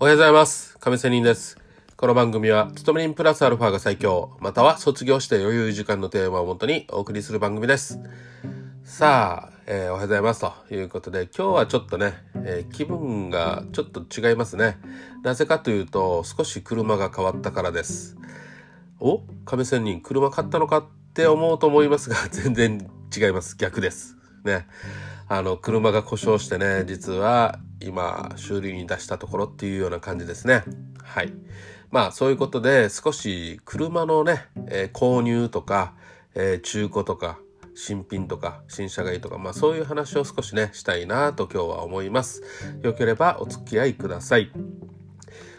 おはようございます。亀仙人です。この番組は、勤め人プラスアルファが最強、または卒業して余裕時間のテーマをもとにお送りする番組です。さあ、えーおはようございます。ということで、今日はちょっとね、えー気分がちょっと違いますね。なぜかというと、少し車が変わったからです。お亀仙人、車買ったのかって思うと思いますが、全然違います。逆です。ね。あの、車が故障してね、実は今、修理に出したところっていうような感じですね。はい。まあ、そういうことで、少し車のね、えー購入とか、えー中古とか、新品とか、新車がいいとか、まあそういう話を少しね、したいなと今日は思います。よければお付き合いください。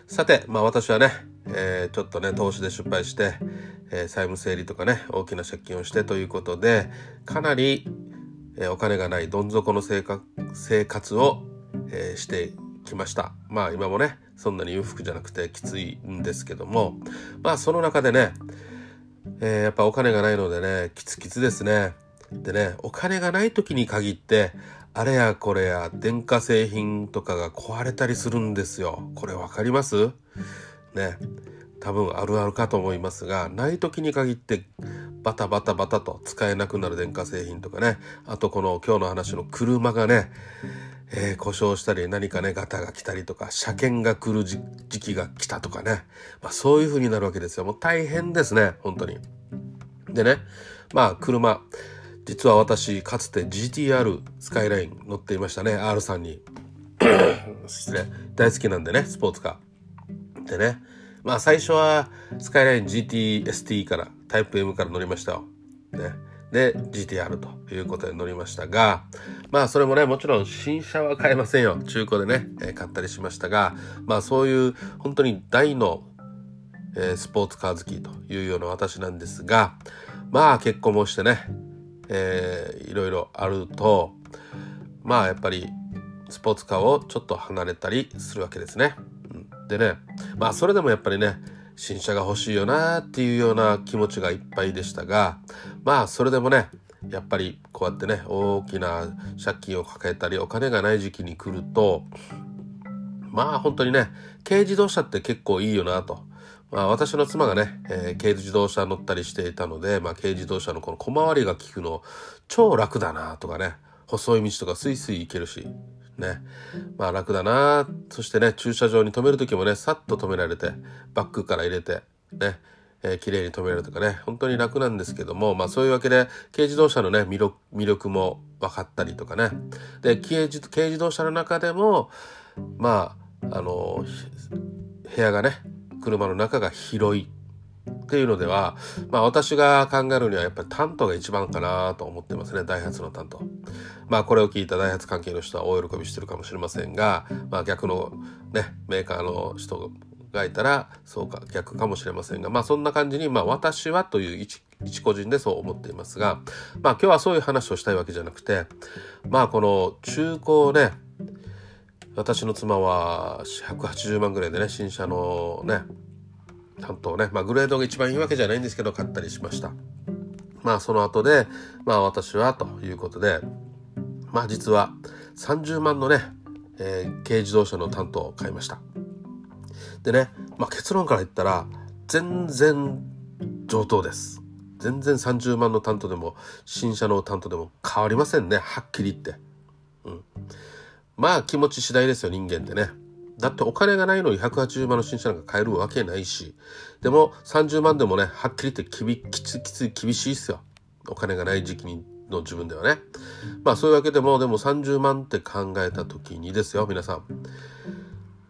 さて、まあ私はね、えーちょっとね、投資で失敗して、え債務整理とかね、大きな借金をしてということで、かなり、えお金がないどん底の生活生活を、えーしてきました。まあ今もね、そんなに裕福じゃなくてきついんですけども、まあその中でね、えーやっぱお金がないのでね、キツキツですね。でね、お金がない時に限って、あれやこれや電化製品とかが壊れたりするんですよ。これわかります？ね。多分あるあるかと思いますが、ない時に限ってバタバタバタと使えなくなる電化製品とかね。あとこの今日の話の車がね、えー故障したり何かねガタが来たりとか車検が来る時期が来たとかね、まあ、そういう風になるわけですよ。もう大変ですね本当に。でねまあ車。実は私かつて GTR スカイライン乗っていましたね R さんに。失礼。大好きなんでねスポーツカー。でねまあ最初はスカイライン GTST からタイプ M から乗りましたよ。ね。で GTR ということで乗りましたがまあそれもねもちろん新車は買えませんよ中古でね、えー買ったりしましたがまあそういう本当に大の、えースポーツカー好きというような私なんですがまあ結婚もしてね、えーいろいろあるとまあやっぱりスポーツカーをちょっと離れたりするわけですね。でねまあそれでもやっぱりね新車が欲しいよなっていうような気持ちがいっぱいでしたがまあそれでもねやっぱりこうやってね大きな借金を抱えたりお金がない時期に来るとまあ本当にね軽自動車って結構いいよなと。まあ、私の妻がね、えー軽自動車乗ったりしていたので、まあ、軽自動車のこの小回りが利くの超楽だなとかね細い道とかスイスイ行けるしね。まあ楽だな。そしてね駐車場に止める時もねさっと止められてバックから入れてね。えー綺麗に止められるとかね。本当に楽なんですけどもまあそういうわけで軽自動車のね魅力も分かったりとかね。で軽自軽自動車の中でもまああの部屋がね車の中が広いていうのでは、まあ私が考えるにはやっぱりタントが一番かなと思ってますね。ダイハツのタント。まあこれを聞いたダイハツ関係の人は大喜びしてるかもしれませんが、まあ逆のね、メーカーの人がいたらそうか逆かもしれませんが、まあそんな感じに、まあ私はという一一個人でそう思っていますが、まあ今日はそういう話をしたいわけじゃなくて、まあこの中古をね、私の妻は180万ぐらいでね新車のね担当ねまあグレードが一番いいわけじゃないんですけど買ったりしました。まあその後でまあ私はということでまあ実は30万のね、えー軽自動車の担当を買いました。でね、まあ、結論から言ったら全然上等です。全然30万の担当でも新車の担当でも変わりませんねはっきり言って。うん。まあ気持ち次第ですよ人間ってね。だってお金がないのに180万の新車なんか買えるわけないし。でも30万でもね、はっきり言ってきびきつきつ厳しいっすよ。お金がない時期の自分ではね。まあそういうわけでもでも30万って考えた時にですよ皆さん。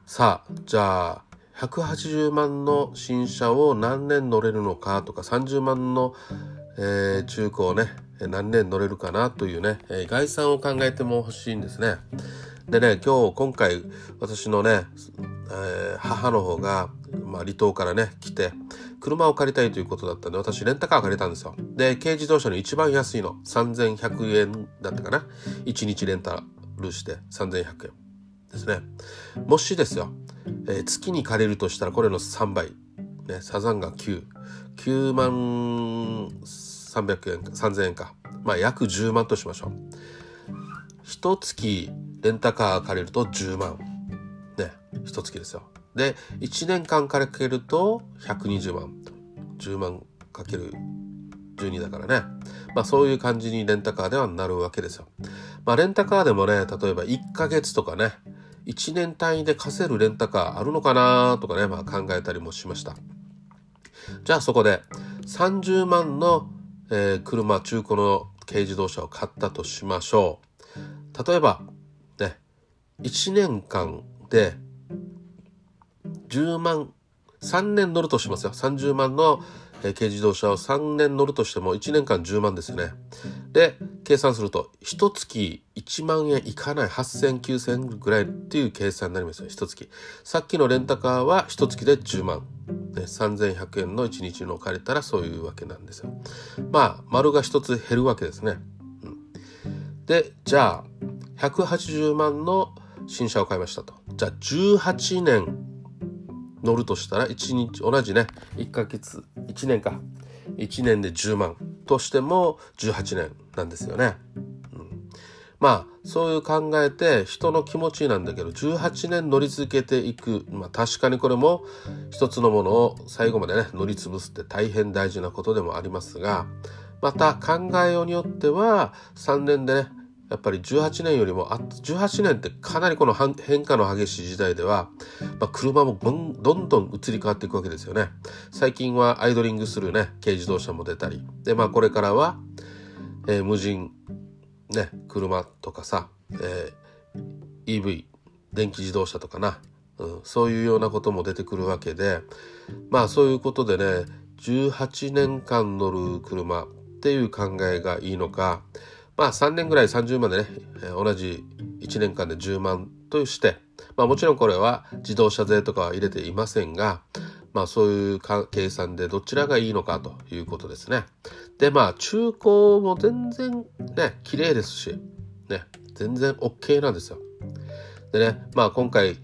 さあじゃあ180万の新車を何年乗れるのかとか30万の、えー中古をね何年乗れるかなというね、概算を考えても欲しいんですね。でね今日今回私のね、えー母の方が、まあ、離島からね来て車を借りたいということだったんで私レンタカー借りたんですよ。で軽自動車の一番安いの3100円だったかな。1日レンタルして3100円ですね。もしですよ、えー月に借りるとしたらこれの3倍。ねサザンが99万300円か3000円か。まあ約10万としましょう。一月レンタカー借りると10万。ね一月ですよ。で1年間からかけると120万。10万かける12だからね。まあそういう感じにレンタカーではなるわけですよ。まあレンタカーでもね例えば1ヶ月とかね1年単位で貸せるレンタカーあるのかなとかね、まあ、考えたりもしました。じゃあそこで30万の、えー、車中古の軽自動車を買ったとしましょう。例えば1年間で10万3年乗るとしますよ。30万の軽自動車を3年乗るとしても1年間10万ですよね。で計算すると1月1万円いかない8000、9000ぐらいっていう計算になりますよ。1月。さっきのレンタカーは1月で10万。ね、3100円の1日の借りたらそういうわけなんですよ。まあ丸が1つ減るわけですね、うん、でじゃあ180万の新車を買いましたと。じゃあ18年乗るとしたら1日同じね1ヶ月1年か。1年で10万。としても18年なんですよね。うん、まあそういう考えて人の気持ちなんだけど18年乗り続けていく。まあ確かにこれも一つのものを最後までね乗り潰すって大変大事なことでもありますがまた考えようによっては3年でねやっぱり18年よりもあ18年ってかなりこの変化の激しい時代では、まあ、車もどんどん移り変わっていくわけですよね。最近はアイドリングするね軽自動車も出たりでまあこれからは、えー、無人ね車とかさ、えー、EV 電気自動車とかな、うん、そういうようなことも出てくるわけでまあそういうことでね18年間乗る車っていう考えがいいのかまあ3年ぐらい30万でね、同じ1年間で10万として、まあもちろんこれは自動車税とかは入れていませんが、まあそういう計算でどちらがいいのかということですね。でまあ中古も全然ね、綺麗ですし、ね、全然 OK なんですよ。でね、まあ今回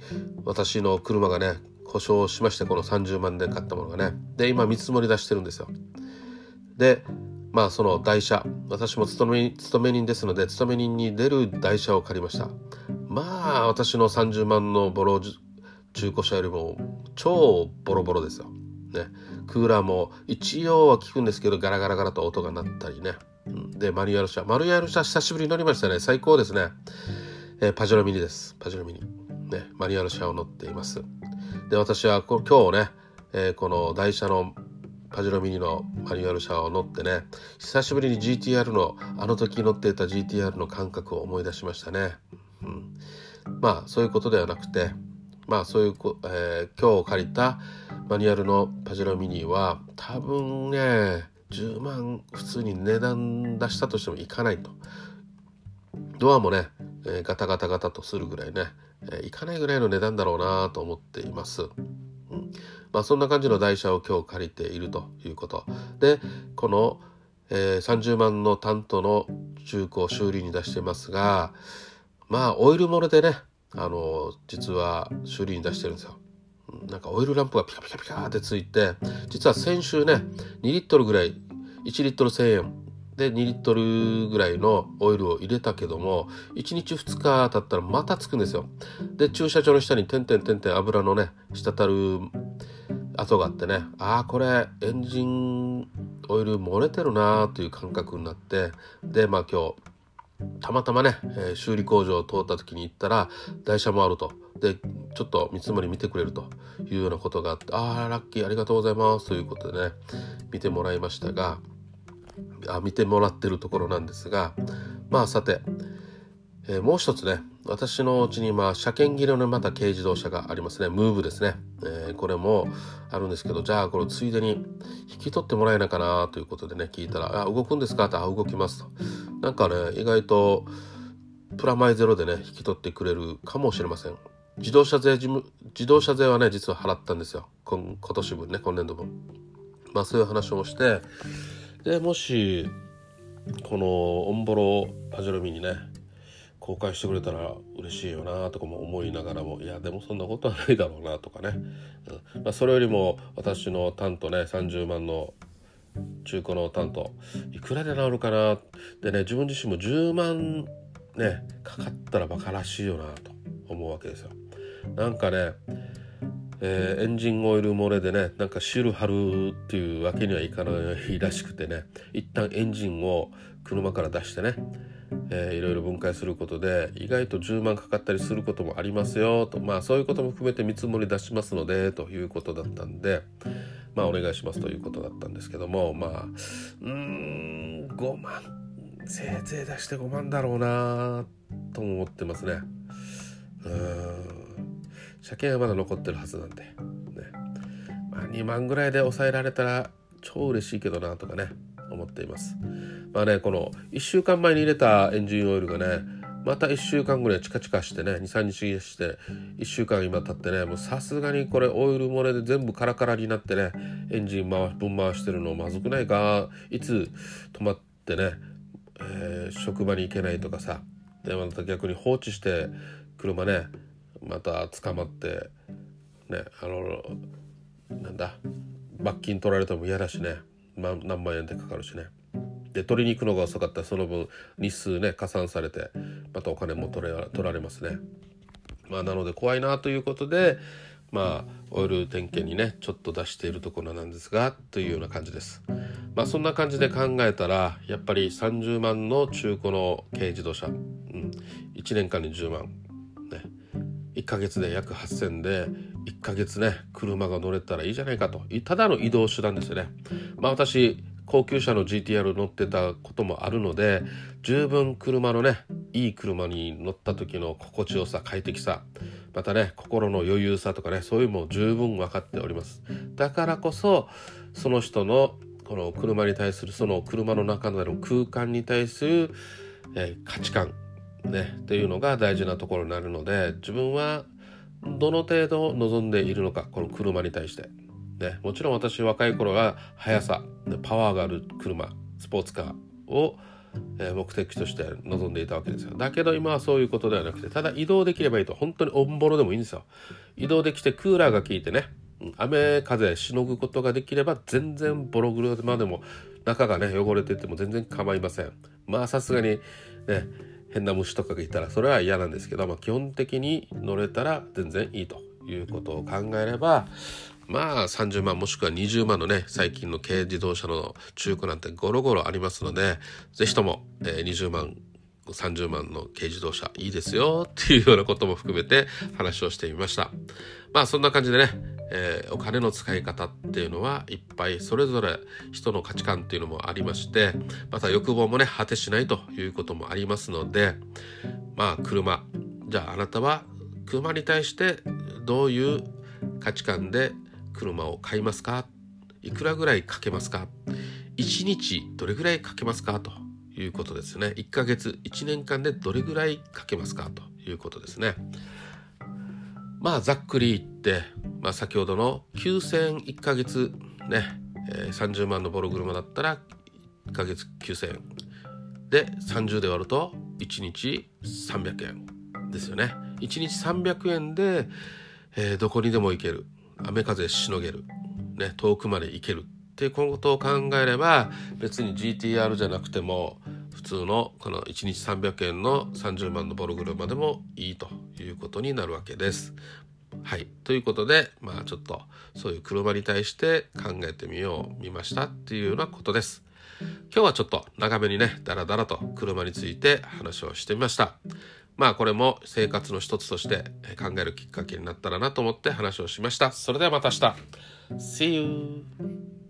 私の車がね、故障しまして、この30万で買ったものがね。で、今見積もり出してるんですよ。で、まあその台車私も勤め勤め人ですので勤め人に出る台車を借りました。まあ私の30万のボロ中古車よりも超ボロボロですよ。ね。クーラーも一応は効くんですけどガラガラガラと音が鳴ったりね、でマニュアル車。マニュアル車久しぶりに乗りましたね。最高ですね、えー、パジェロミニです。パジェロミニ。ね。マニュアル車を乗っています。で私は今日ね、えー、この台車のパジェロミニのマニュアル車を乗ってね久しぶりに GTR のあの時乗っていた GTR の感覚を思い出しましたね、うん、まあそういうことではなくてまあそういう、えー、今日借りたマニュアルのパジェロミニは多分ね10万普通に値段出したとしてもいかないと。ドアもね、えー、ガタガタガタとするぐらいね、えー、いかないぐらいの値段だろうなと思っています、うん。まあ、そんな感じの台車を今日借りているということ。でこの、えー、30万の担当の中古を修理に出してますがまあオイル漏れでねあの実は修理に出してるんですよ。なんかオイルランプがピカピカピカってついて実は先週ね2リットルぐらい1リットル1000円。で2リットルぐらいのオイルを入れたけども1日2日経ったらまたつくんですよ。で駐車場の下に点々点々油のね滴る跡があってねああこれエンジンオイル漏れてるなーという感覚になってでまあ今日たまたまね、えー、修理工場を通った時に行ったら台車もあると。でちょっと見積もり見てくれるというようなことがあってああラッキーありがとうございますということでね見てもらいましたがあ見てもらってるところなんですがまあさて、えー、もう一つね私のうちにまあ車検切れのまた軽自動車がありますね。ムーブですね、えー、これもあるんですけどじゃあこれついでに引き取ってもらえないかなということでね聞いたら「あ動くんですか?」って「あ動きます」と。なんかね意外とプラマイゼロでね引き取ってくれるかもしれません。自動車税自動車税はね実は払ったんですよ。今今年分ね今年度分。まあそういう話をしてでもしこのオンボロパジェロミにね公開してくれたら嬉しいよなとかも思いながらもいやでもそんなことはないだろうなとかね、うんまあ、それよりも私の担当ね30万の中古の担当いくらで治るかなでね自分自身も10万ねかかったらバカらしいよなと思うわけですよ。なんかねえー、エンジンオイル漏れでねなんか汁張るっていうわけにはいかないらしくてね一旦エンジンを車から出してね、えー、いろいろ分解することで意外と10万かかったりすることもありますよと。まあそういうことも含めて見積もり出しますのでということだったんでまあお願いしますということだったんですけどもまあうん5万せいぜい出して5万だろうなとも思ってますね。うん車検はまだ残ってるはずなんで、ね。まあ、2万ぐらいで抑えられたら超嬉しいけどなとかね思っています。まあねこの1週間前に入れたエンジンオイルがねまた1週間ぐらいチカチカしてね23日して1週間今経ってねもうさすがにこれオイル漏れで全部カラカラになってねエンジン回分回してるのまずくないか。いつ止まってね、えー、職場に行けないとかさでまた逆に放置して車ねまた捕まってねあのなんだ罰金取られても嫌だしね、ま、何万円でかかるしね。で取りに行くのが遅かったらその分日数ね加算されてまたお金も取れ取られますね。まあ、なので怖いなということでまあオイル点検にねちょっと出しているところなんですがというような感じです。まあそんな感じで考えたらやっぱり30万の中古の軽自動車、うん、1年間に10万1ヶ月で約8000で1ヶ月ね車が乗れたらいいじゃないかとただの移動手段ですよねまあ私高級車の GTR 乗ってたこともあるので十分車のねいい車に乗った時の心地よさ快適さまたね心の余裕さとかねそういうのも十分分かっております。だからこそその人のこの車に対するその車の中での空間に対する、えー、価値観ね、っていうのが大事なところになるので自分はどの程度望んでいるのかこの車に対して、ね、もちろん私若い頃は速さパワーがある車スポーツカーを目的として望んでいたわけですよ。だけど今はそういうことではなくてただ移動できればいいと本当にオンボロでもいいんですよ。移動できてクーラーが効いてね雨風しのぐことができれば全然ボログルまでも中がね汚れてても全然構いません。まあさすがにね変な虫とかがいたらそれは嫌なんですけど、まあ、基本的に乗れたら全然いいということを考えればまあ30万もしくは20万のね最近の軽自動車の中古なんてゴロゴロありますので是非とも、えー、20万30万の軽自動車いいですよっていうようなことも含めて話をしてみました。まあそんな感じでね、えー、お金の使い方っていうのはいっぱいそれぞれ人の価値観っていうのもありましてまた欲望もね果てしないということもありますのでまあ車じゃああなたは車に対してどういう価値観で車を買いますか？いくらぐらいかけますか？1日どれぐらいかけますか？ということですね。1ヶ月1年間でどれぐらいかけますか？ということですね。まあざっくり言って、まあ、先ほどの9000 1ヶ月ね、えー、30万のボロ車だったら1ヶ月9000円。で30で割ると1日300円ですよね。1日300円で、えー、どこにでも行ける。雨風しのげる、ね、遠くまで行けるっていうことを考えれば別に GTR じゃなくても普通のこの1日300円の30万のボロ車でもいいということになるわけです。はい。ということで、まあちょっとそういう車に対して考えてみよう、見ましたっていうようなことです。今日はちょっと長めにね、だらだらと車について話をしてみました。まあこれも生活の一つとして考えるきっかけになったらなと思って話をしました。それではまた明日。See you!